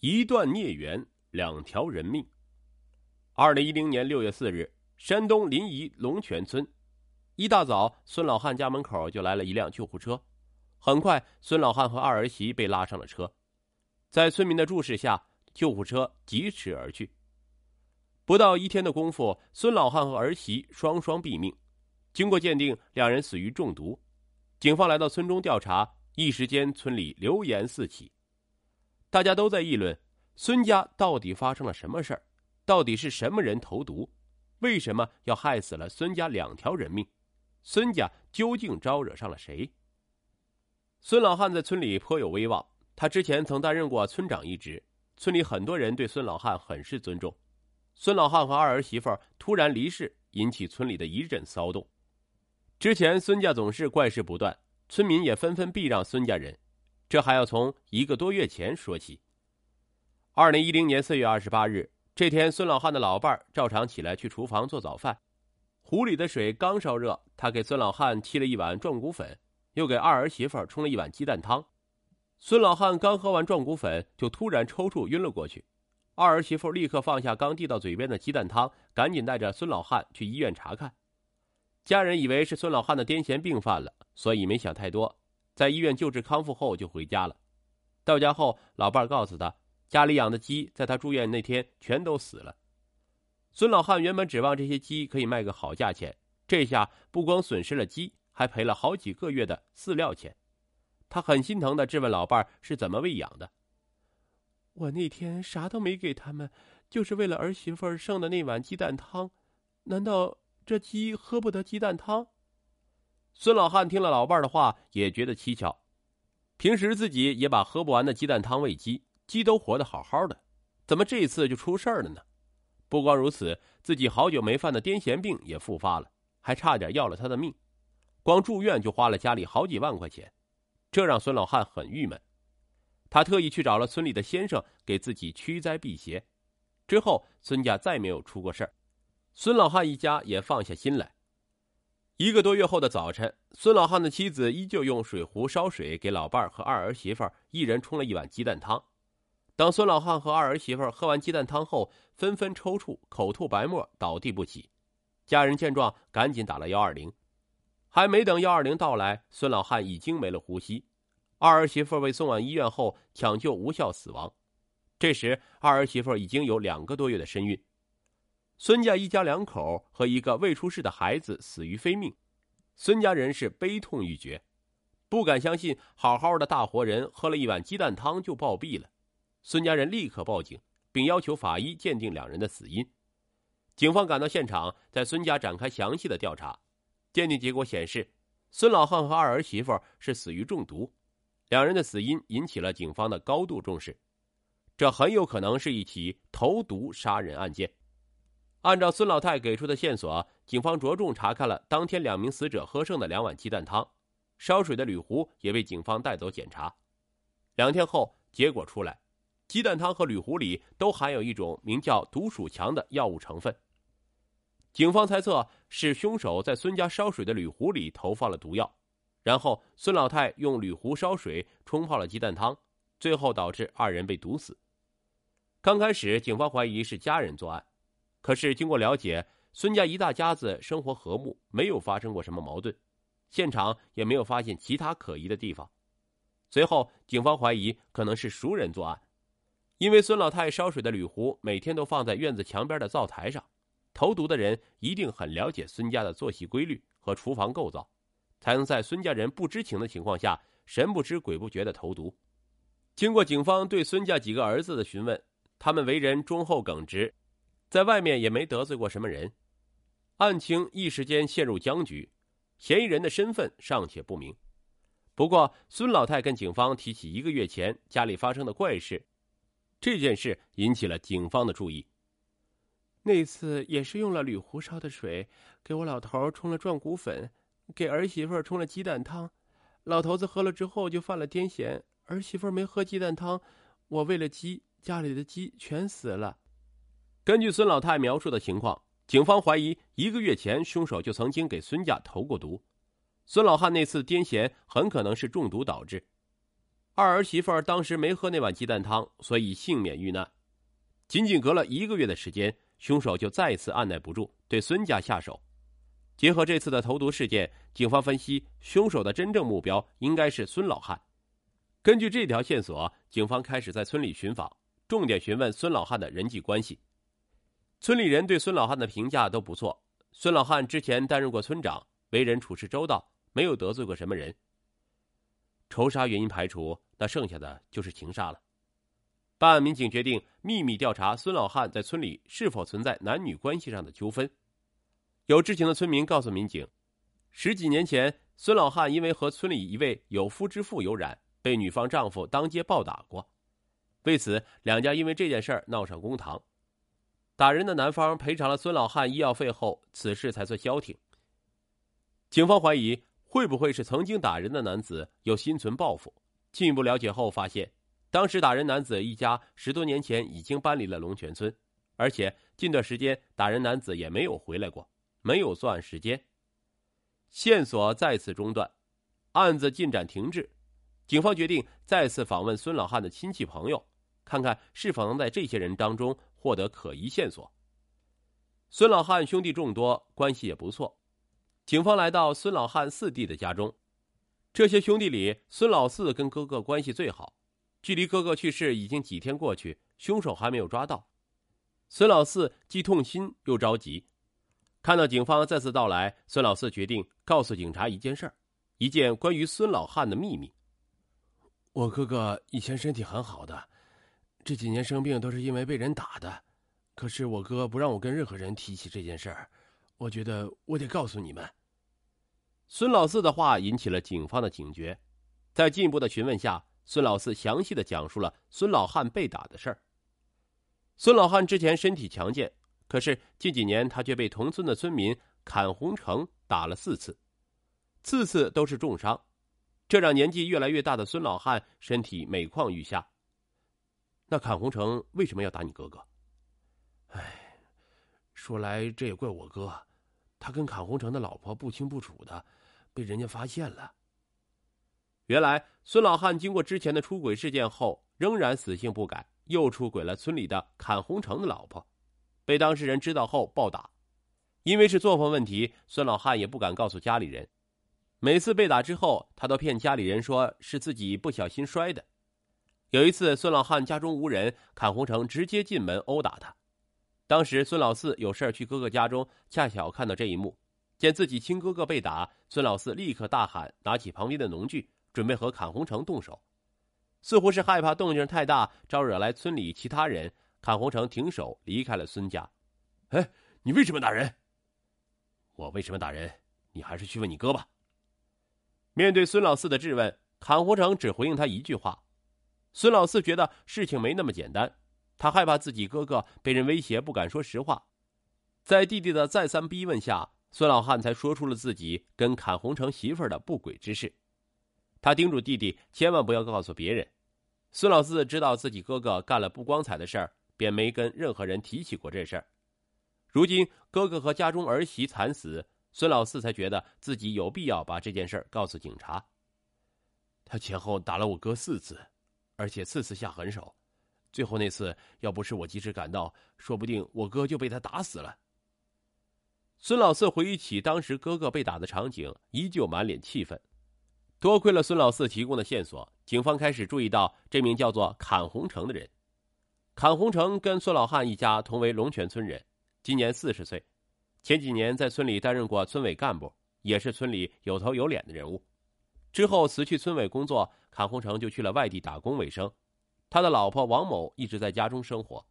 一段孽缘，两条人命。二零一零年六月四日，山东临沂龙泉村，一大早，孙老汉家门口就来了一辆救护车。很快，孙老汉和二儿媳被拉上了车，在村民的注视下，救护车疾驰而去。不到一天的功夫，孙老汉和儿媳双双毙命。经过鉴定，两人死于中毒。警方来到村中调查，一时间村里流言四起。大家都在议论，孙家到底发生了什么事儿？到底是什么人投毒？为什么要害死了孙家两条人命？孙家究竟招惹上了谁？孙老汉在村里颇有威望，他之前曾担任过村长一职，村里很多人对孙老汉很是尊重。孙老汉和二儿媳妇突然离世，引起村里的一阵骚动。之前孙家总是怪事不断，村民也纷纷避让孙家人。这还要从一个多月前说起。二零一零年四月二十八日，这天，孙老汉的老伴儿照常起来去厨房做早饭，壶里的水刚烧热，他给孙老汉沏了一碗壮骨粉，又给二儿媳妇冲了一碗鸡蛋汤。孙老汉刚喝完壮骨粉，就突然抽搐晕了过去。二儿媳妇立刻放下刚递到嘴边的鸡蛋汤，赶紧带着孙老汉去医院查看。家人以为是孙老汉的癫痫病犯了，所以没想太多。在医院救治康复后就回家了。到家后，老伴告诉他，家里养的鸡在他住院那天全都死了。孙老汉原本指望这些鸡可以卖个好价钱，这下不光损失了鸡，还赔了好几个月的饲料钱。他很心疼的质问老伴是怎么喂养的。我那天啥都没给他们，就是为了儿媳妇剩的那碗鸡蛋汤。难道这鸡喝不得鸡蛋汤？孙老汉听了老伴的话，也觉得蹊跷。平时自己也把喝不完的鸡蛋汤喂鸡，鸡都活得好好的，怎么这一次就出事儿了呢？不光如此，自己好久没犯的癫痫病也复发了，还差点要了他的命。光住院就花了家里好几万块钱，这让孙老汉很郁闷。他特意去找了村里的先生，给自己驱灾辟邪。之后，孙家再没有出过事儿，孙老汉一家也放下心来。一个多月后的早晨，孙老汉的妻子依旧用水壶烧水给老伴儿和二儿媳妇儿一人冲了一碗鸡蛋汤。当孙老汉和二儿媳妇儿喝完鸡蛋汤后，纷纷抽搐、口吐白沫，倒地不起。家人见状，赶紧打了幺二零。还没等幺二零到来，孙老汉已经没了呼吸。二儿媳妇儿被送往医院后，抢救无效死亡。这时，二儿媳妇儿已经有两个多月的身孕。孙家一家两口和一个未出世的孩子死于非命，孙家人是悲痛欲绝，不敢相信好好的大活人喝了一碗鸡蛋汤就暴毙了。孙家人立刻报警，并要求法医鉴定两人的死因。警方赶到现场，在孙家展开详细的调查。鉴定结果显示，孙老汉和二儿媳妇是死于中毒，两人的死因引起了警方的高度重视。这很有可能是一起投毒杀人案件。按照孙老太给出的线索，警方着重查看了当天两名死者喝剩的两碗鸡蛋汤，烧水的铝壶也被警方带走检查。两天后，结果出来，鸡蛋汤和铝壶里都含有一种名叫毒鼠强的药物成分。警方猜测是凶手在孙家烧水的铝壶里投放了毒药，然后孙老太用铝壶烧水冲泡了鸡蛋汤，最后导致二人被毒死。刚开始，警方怀疑是家人作案。可是经过了解，孙家一大家子生活和睦，没有发生过什么矛盾，现场也没有发现其他可疑的地方。随后，警方怀疑可能是熟人作案，因为孙老太烧水的铝壶每天都放在院子墙边的灶台上，投毒的人一定很了解孙家的作息规律和厨房构造，才能在孙家人不知情的情况下神不知鬼不觉的投毒。经过警方对孙家几个儿子的询问，他们为人忠厚耿直。在外面也没得罪过什么人，案情一时间陷入僵局，嫌疑人的身份尚且不明。不过，孙老太跟警方提起一个月前家里发生的怪事，这件事引起了警方的注意。那次也是用了铝壶烧的水，给我老头冲了壮骨粉，给儿媳妇冲了鸡蛋汤。老头子喝了之后就犯了癫痫，儿媳妇没喝鸡蛋汤，我喂了鸡，家里的鸡全死了。根据孙老太描述的情况，警方怀疑一个月前凶手就曾经给孙家投过毒。孙老汉那次癫痫很可能是中毒导致。二儿媳妇当时没喝那碗鸡蛋汤，所以幸免遇难。仅仅隔了一个月的时间，凶手就再次按耐不住，对孙家下手。结合这次的投毒事件，警方分析，凶手的真正目标应该是孙老汉。根据这条线索，警方开始在村里寻访，重点询问孙老汉的人际关系。村里人对孙老汉的评价都不错。孙老汉之前担任过村长，为人处事周到，没有得罪过什么人。仇杀原因排除，那剩下的就是情杀了。办案民警决定秘密调查孙老汉在村里是否存在男女关系上的纠纷。有知情的村民告诉民警，十几年前，孙老汉因为和村里一位有夫之妇有染，被女方丈夫当街暴打过。为此，两家因为这件事儿闹上公堂。打人的男方赔偿了孙老汉医药费后，此事才算消停。警方怀疑会不会是曾经打人的男子有心存报复？进一步了解后发现，当时打人男子一家十多年前已经搬离了龙泉村，而且近段时间打人男子也没有回来过。没有作案时间，线索再次中断，案子进展停滞。警方决定再次访问孙老汉的亲戚朋友，看看是否能在这些人当中获得可疑线索。孙老汉兄弟众多，关系也不错。警方来到孙老汉四弟的家中，这些兄弟里，孙老四跟哥哥关系最好。距离哥哥去世已经几天过去，凶手还没有抓到，孙老四既痛心又着急。看到警方再次到来，孙老四决定告诉警察一件事儿，一件关于孙老汉的秘密。我哥哥以前身体很好的，这几年生病都是因为被人打的。可是我哥不让我跟任何人提起这件事儿，我觉得我得告诉你们。孙老四的话引起了警方的警觉，在进一步的询问下，孙老四详细的讲述了孙老汉被打的事儿。孙老汉之前身体强健。可是近几年，他却被同村的村民砍红成打了四次，次次都是重伤，这让年纪越来越大的孙老汉身体每况愈下。那阚红成为什么要打你哥哥？哎，说来这也怪我哥，他跟阚红成的老婆不清不楚的，被人家发现了。原来孙老汉经过之前的出轨事件后，仍然死性不改，又出轨了村里的阚红成的老婆。被当事人知道后暴打，因为是作风问题，孙老汉也不敢告诉家里人。每次被打之后，他都骗家里人说是自己不小心摔的。有一次，孙老汉家中无人，阚红成直接进门殴打他。当时孙老四有事去哥哥家中，恰巧看到这一幕，见自己亲哥哥被打，孙老四立刻大喊，拿起旁边的农具，准备和阚红成动手。似乎是害怕动静太大，招惹来村里其他人。阚红成停手，离开了孙家。哎，你为什么打人？我为什么打人？你还是去问你哥吧。面对孙老四的质问，阚红成只回应他一句话。孙老四觉得事情没那么简单，他害怕自己哥哥被人威胁，不敢说实话。在弟弟的再三逼问下，孙老汉才说出了自己跟砍红成媳妇儿的不轨之事。他叮嘱弟弟千万不要告诉别人。孙老四知道自己哥哥干了不光彩的事儿。便没跟任何人提起过这事儿。如今哥哥和家中儿媳惨死，孙老四才觉得自己有必要把这件事儿告诉警察。他前后打了我哥四次，而且次次下狠手。最后那次要不是我及时赶到，说不定我哥就被他打死了。孙老四回忆起当时哥哥被打的场景，依旧满脸气愤。多亏了孙老四提供的线索，警方开始注意到这名叫做阚红成的人。坎洪成跟孙老汉一家同为龙泉村人，今年四十岁，前几年在村里担任过村委干部，也是村里有头有脸的人物。之后辞去村委工作，阚洪成就去了外地打工为生。他的老婆王某一直在家中生活。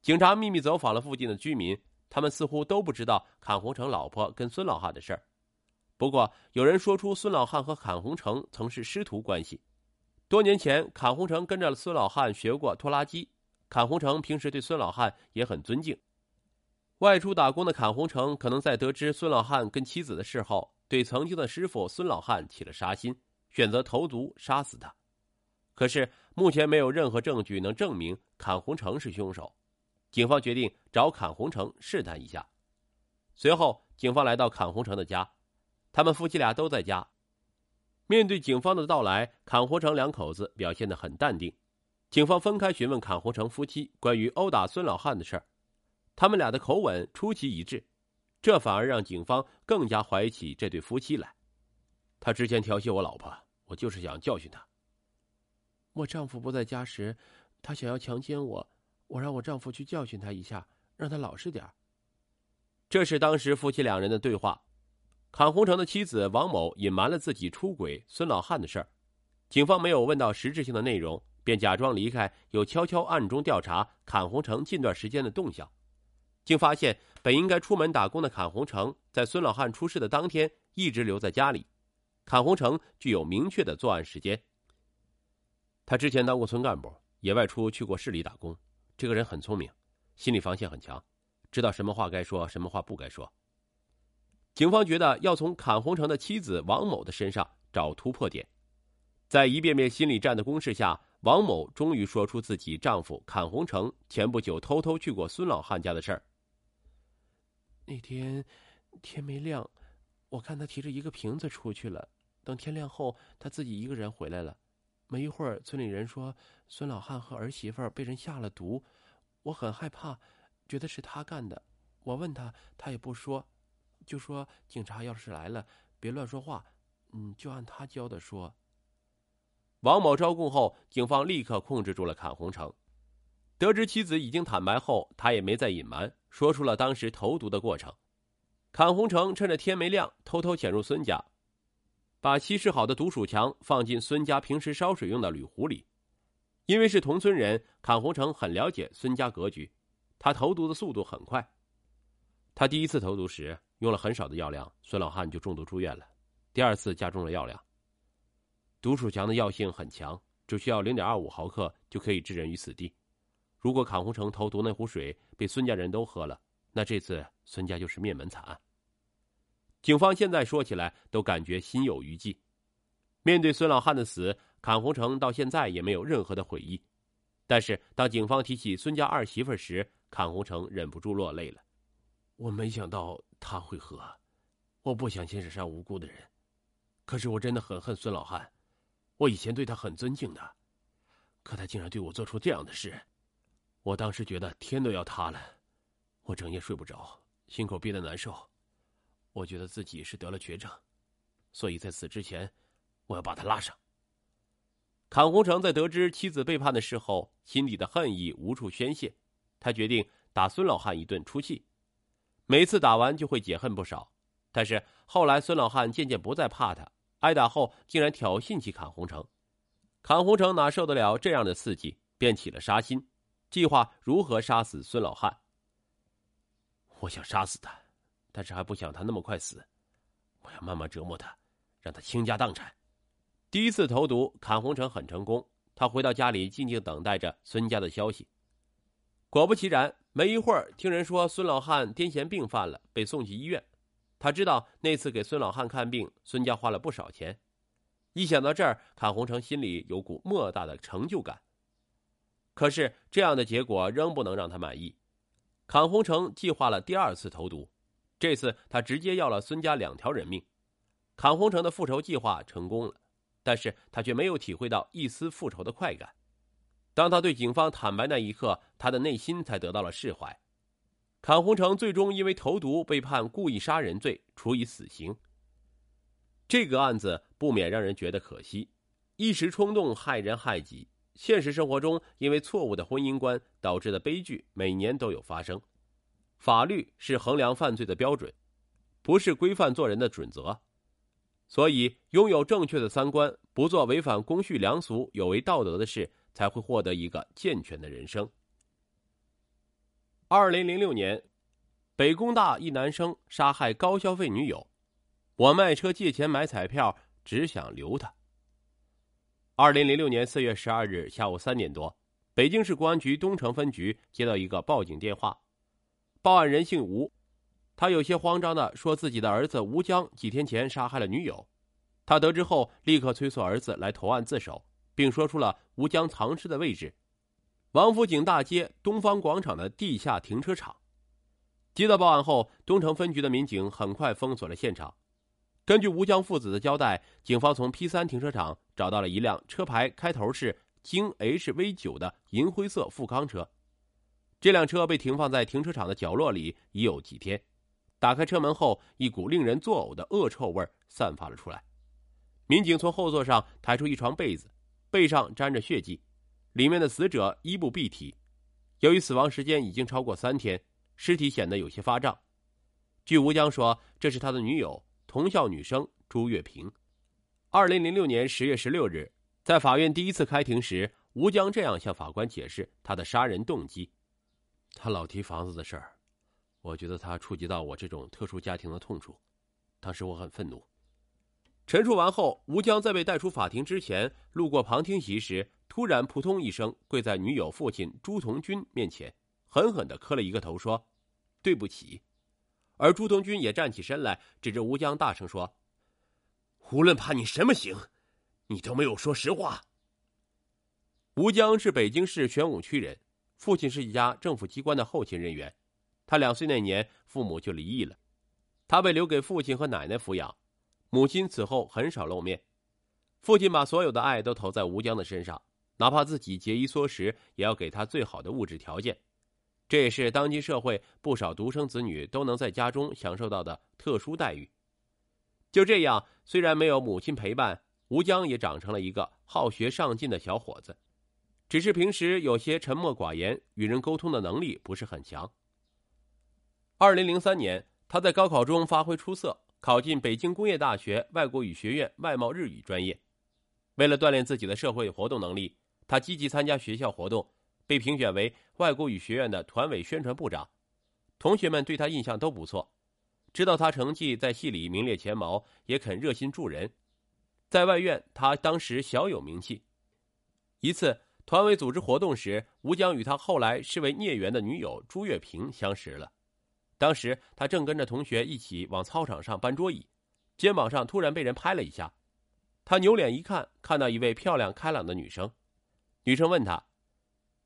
警察秘密走访了附近的居民，他们似乎都不知道阚洪成老婆跟孙老汉的事儿。不过有人说出孙老汉和阚洪成曾是师徒关系。多年前，阚洪成跟着孙老汉学过拖拉机。阚洪成平时对孙老汉也很尊敬。外出打工的阚洪成可能在得知孙老汉跟妻子的事后，对曾经的师傅孙老汉起了杀心，选择投毒杀死他。可是目前没有任何证据能证明阚洪成是凶手。警方决定找阚洪成试探一下。随后，警方来到阚洪成的家，他们夫妻俩都在家。面对警方的到来，阚洪成两口子表现得很淡定。警方分开询问阚洪成夫妻关于殴打孙老汉的事儿，他们俩的口吻出奇一致，这反而让警方更加怀疑起这对夫妻来。他之前调戏我老婆，我就是想教训他。我丈夫不在家时，他想要强奸我，我让我丈夫去教训他一下，让他老实点这是当时夫妻两人的对话。坎红成的妻子王某隐瞒了自己出轨孙老汉的事儿，警方没有问到实质性的内容。便假装离开，又悄悄暗中调查坎红成近段时间的动向，竟发现本应该出门打工的阚洪成，在孙老汉出事的当天一直留在家里。阚洪成具有明确的作案时间。他之前当过村干部，也外出去过市里打工。这个人很聪明，心理防线很强，知道什么话该说，什么话不该说。警方觉得要从阚洪成的妻子王某的身上找突破点，在一遍遍心理战的攻势下。王某终于说出自己丈夫阚洪成前不久偷偷去过孙老汉家的事儿。那天天没亮，我看他提着一个瓶子出去了。等天亮后，他自己一个人回来了。没一会儿，村里人说孙老汉和儿媳妇被人下了毒，我很害怕，觉得是他干的。我问他，他也不说，就说警察要是来了，别乱说话，嗯，就按他教的说。王某招供后，警方立刻控制住了坎红成。得知妻子已经坦白后，他也没再隐瞒，说出了当时投毒的过程。阚洪成趁着天没亮，偷偷潜入孙家，把稀释好的毒鼠强放进孙家平时烧水用的铝壶里。因为是同村人，阚洪成很了解孙家格局，他投毒的速度很快。他第一次投毒时用了很少的药量，孙老汉就中毒住院了。第二次加重了药量。毒鼠强的药性很强，只需要零点二五毫克就可以置人于死地。如果阚洪成投毒那壶水被孙家人都喝了，那这次孙家就是灭门惨案。警方现在说起来都感觉心有余悸。面对孙老汉的死，阚洪成到现在也没有任何的悔意。但是当警方提起孙家二媳妇时，阚洪成忍不住落泪了。我没想到他会喝，我不想牵扯上无辜的人，可是我真的很恨孙老汉。我以前对他很尊敬的，可他竟然对我做出这样的事，我当时觉得天都要塌了，我整夜睡不着，心口憋得难受，我觉得自己是得了绝症，所以在死之前，我要把他拉上。阚洪成在得知妻子背叛的时候，心底的恨意无处宣泄，他决定打孙老汉一顿出气，每次打完就会解恨不少。但是后来孙老汉渐渐不再怕他。挨打后，竟然挑衅起阚洪成，阚洪成哪受得了这样的刺激，便起了杀心，计划如何杀死孙老汉。我想杀死他，但是还不想他那么快死，我要慢慢折磨他，让他倾家荡产。第一次投毒，坎洪成很成功，他回到家里静静等待着孙家的消息。果不其然，没一会儿，听人说孙老汉癫痫病犯了，被送去医院。他知道那次给孙老汉看病，孙家花了不少钱。一想到这儿，坎洪成心里有股莫大的成就感。可是这样的结果仍不能让他满意。坎洪成计划了第二次投毒，这次他直接要了孙家两条人命。坎洪成的复仇计划成功了，但是他却没有体会到一丝复仇的快感。当他对警方坦白那一刻，他的内心才得到了释怀。坎洪成最终因为投毒被判故意杀人罪，处以死刑。这个案子不免让人觉得可惜，一时冲动害人害己。现实生活中，因为错误的婚姻观导致的悲剧每年都有发生。法律是衡量犯罪的标准，不是规范做人的准则。所以，拥有正确的三观，不做违反公序良俗、有违道德的事，才会获得一个健全的人生。二零零六年，北工大一男生杀害高消费女友，我卖车借钱买彩票，只想留他。二零零六年四月十二日下午三点多，北京市公安局东城分局接到一个报警电话，报案人姓吴，他有些慌张的说自己的儿子吴江几天前杀害了女友，他得知后立刻催促儿子来投案自首，并说出了吴江藏尸的位置。王府井大街东方广场的地下停车场。接到报案后，东城分局的民警很快封锁了现场。根据吴江父子的交代，警方从 P 三停车场找到了一辆车牌开头是京 HV 九的银灰色富康车。这辆车被停放在停车场的角落里已有几天。打开车门后，一股令人作呕的恶臭味散发了出来。民警从后座上抬出一床被子，背上沾着血迹，里面的死者衣不蔽体。由于死亡时间已经超过三天，尸体显得有些发胀。据吴江说，这是他的女友。同校女生朱月平，二零零六年十月十六日，在法院第一次开庭时，吴江这样向法官解释他的杀人动机：他老提房子的事儿，我觉得他触及到我这种特殊家庭的痛处，当时我很愤怒。陈述完后，吴江在被带出法庭之前，路过旁听席时，突然扑通一声跪在女友父亲朱同军面前，狠狠的磕了一个头，说：“对不起。”而朱同军也站起身来，指着吴江大声说：“无论判你什么刑，你都没有说实话。”吴江是北京市玄武区人，父亲是一家政府机关的后勤人员。他两岁那年，父母就离异了，他被留给父亲和奶奶抚养。母亲此后很少露面，父亲把所有的爱都投在吴江的身上，哪怕自己节衣缩食，也要给他最好的物质条件。这也是当今社会不少独生子女都能在家中享受到的特殊待遇。就这样，虽然没有母亲陪伴，吴江也长成了一个好学上进的小伙子，只是平时有些沉默寡言，与人沟通的能力不是很强。二零零三年，他在高考中发挥出色，考进北京工业大学外国语学院外贸日语专业。为了锻炼自己的社会活动能力，他积极参加学校活动。被评选为外国语学院的团委宣传部长，同学们对他印象都不错，知道他成绩在系里名列前茅，也肯热心助人。在外院，他当时小有名气。一次团委组织活动时，吴江与他后来视为孽缘的女友朱月平相识了。当时他正跟着同学一起往操场上搬桌椅，肩膀上突然被人拍了一下，他扭脸一看，看到一位漂亮开朗的女生，女生问他。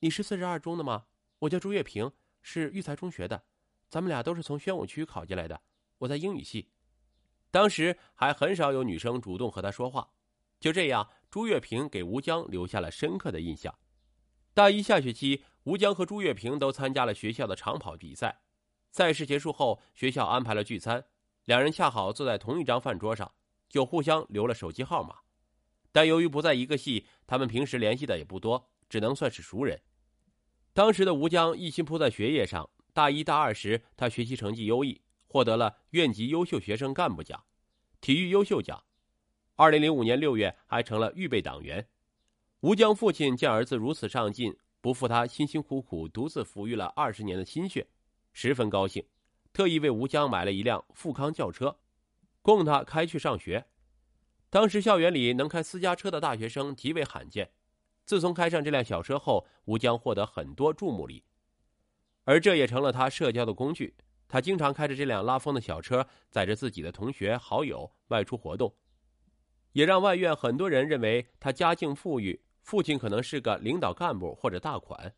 你是四十二中的吗？我叫朱月平，是育才中学的，咱们俩都是从宣武区考进来的。我在英语系，当时还很少有女生主动和他说话。就这样，朱月平给吴江留下了深刻的印象。大一下学期，吴江和朱月平都参加了学校的长跑比赛。赛事结束后，学校安排了聚餐，两人恰好坐在同一张饭桌上，就互相留了手机号码。但由于不在一个系，他们平时联系的也不多。只能算是熟人。当时的吴江一心扑在学业上，大一、大二时，他学习成绩优异，获得了院级优秀学生干部奖、体育优秀奖。二零零五年六月，还成了预备党员。吴江父亲见儿子如此上进，不负他辛辛苦苦独自抚育了二十年的心血，十分高兴，特意为吴江买了一辆富康轿车，供他开去上学。当时校园里能开私家车的大学生极为罕见。自从开上这辆小车后，吴江获得很多注目礼，而这也成了他社交的工具。他经常开着这辆拉风的小车，载着自己的同学好友外出活动，也让外院很多人认为他家境富裕，父亲可能是个领导干部或者大款。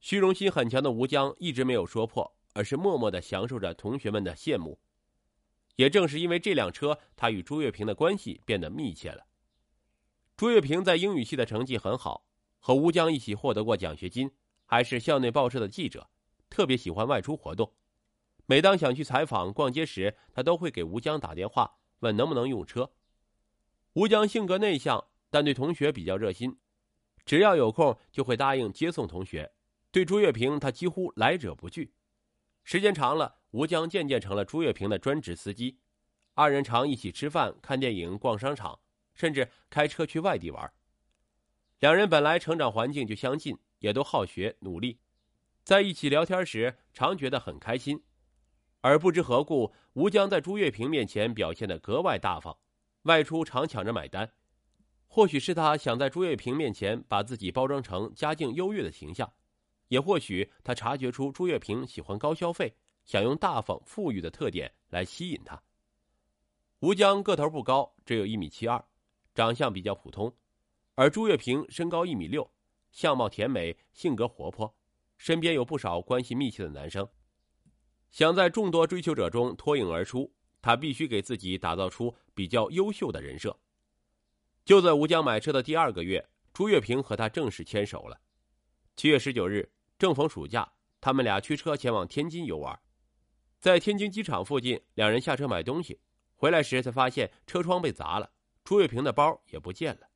虚荣心很强的吴江一直没有说破，而是默默的享受着同学们的羡慕。也正是因为这辆车，他与朱月平的关系变得密切了。朱月平在英语系的成绩很好，和吴江一起获得过奖学金，还是校内报社的记者，特别喜欢外出活动。每当想去采访、逛街时，他都会给吴江打电话，问能不能用车。吴江性格内向，但对同学比较热心，只要有空就会答应接送同学。对朱月平，他几乎来者不拒。时间长了，吴江渐渐成了朱月平的专职司机，二人常一起吃饭、看电影、逛商场。甚至开车去外地玩。两人本来成长环境就相近，也都好学努力，在一起聊天时常觉得很开心。而不知何故，吴江在朱月平面前表现得格外大方，外出常抢着买单。或许是他想在朱月平面前把自己包装成家境优越的形象，也或许他察觉出朱月平喜欢高消费，想用大方富裕的特点来吸引他。吴江个头不高，只有一米七二。长相比较普通，而朱月平身高一米六，相貌甜美，性格活泼，身边有不少关系密切的男生。想在众多追求者中脱颖而出，他必须给自己打造出比较优秀的人设。就在吴江买车的第二个月，朱月平和他正式牵手了。七月十九日，正逢暑假，他们俩驱车前往天津游玩。在天津机场附近，两人下车买东西，回来时才发现车窗被砸了，朱月平的包也不见了。